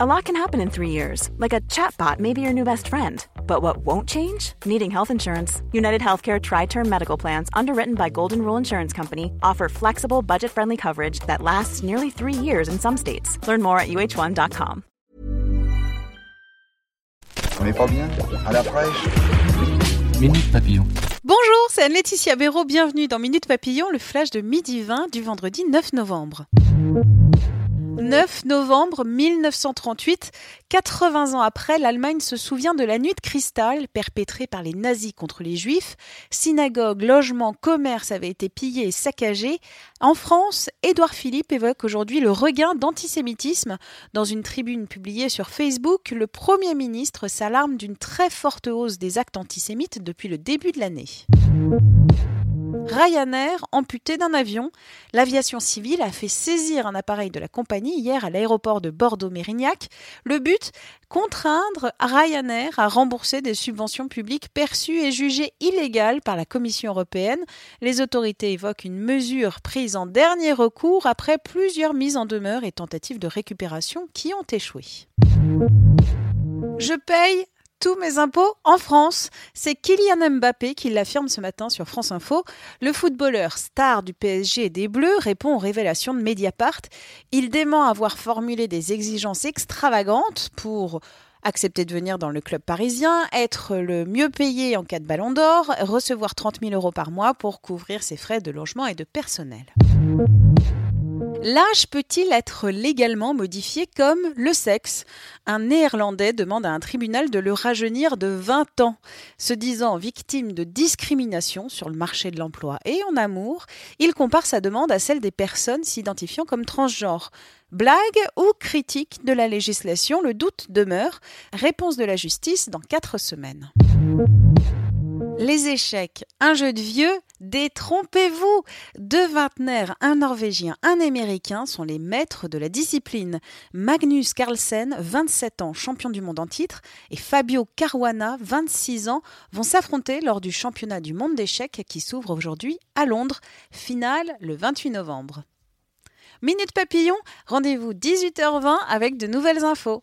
A lot can happen in three years, like a chatbot may be your new best friend. But what won't change? Needing health insurance. United Healthcare Tri Term Medical Plans, underwritten by Golden Rule Insurance Company, offer flexible, budget friendly coverage that lasts nearly three years in some states. Learn more at uh1.com. On n'est pas bien? À la fraîche? Minute Papillon. Bonjour, c'est Anne-Laetitia Béraud. Bienvenue dans Minute Papillon, le flash de midi 20 du vendredi 9 novembre. 9 novembre 1938, 80 ans après, l'Allemagne se souvient de la nuit de cristal perpétrée par les nazis contre les juifs. Synagogues, logements, commerces avaient été pillés et saccagés. En France, Édouard Philippe évoque aujourd'hui le regain d'antisémitisme. Dans une tribune publiée sur Facebook, le Premier ministre s'alarme d'une très forte hausse des actes antisémites depuis le début de l'année. Ryanair amputé d'un avion. L'aviation civile a fait saisir un appareil de la compagnie hier à l'aéroport de Bordeaux-Mérignac. Le but contraindre Ryanair à rembourser des subventions publiques perçues et jugées illégales par la Commission européenne. Les autorités évoquent une mesure prise en dernier recours après plusieurs mises en demeure et tentatives de récupération qui ont échoué. Je paye tous mes impôts en France. C'est Kylian Mbappé qui l'affirme ce matin sur France Info. Le footballeur star du PSG et des Bleus répond aux révélations de Mediapart. Il dément avoir formulé des exigences extravagantes pour accepter de venir dans le club parisien, être le mieux payé en cas de ballon d'or, recevoir 30 000 euros par mois pour couvrir ses frais de logement et de personnel. L'âge peut-il être légalement modifié comme le sexe? Un Néerlandais demande à un tribunal de le rajeunir de 20 ans. Se disant victime de discrimination sur le marché de l'emploi et en amour, il compare sa demande à celle des personnes s'identifiant comme transgenres. Blague ou critique de la législation, le doute demeure. Réponse de la justice dans quatre semaines. Les échecs, un jeu de vieux, détrompez-vous Deux vingtenaires, un Norvégien, un Américain sont les maîtres de la discipline. Magnus Carlsen, 27 ans, champion du monde en titre, et Fabio Caruana, 26 ans, vont s'affronter lors du championnat du monde d'échecs qui s'ouvre aujourd'hui à Londres. Finale le 28 novembre. Minute Papillon, rendez-vous 18h20 avec de nouvelles infos.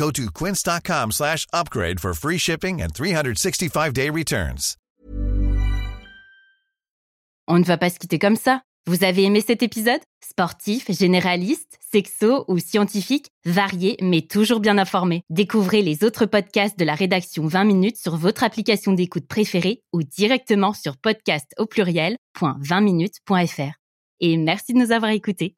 Go to quince.com slash upgrade for free shipping and 365-day returns. On ne va pas se quitter comme ça. Vous avez aimé cet épisode? Sportif, généraliste, sexo ou scientifique, varié mais toujours bien informé. Découvrez les autres podcasts de la rédaction 20 minutes sur votre application d'écoute préférée ou directement sur podcast au pluriel.20minutes.fr. Et merci de nous avoir écoutés.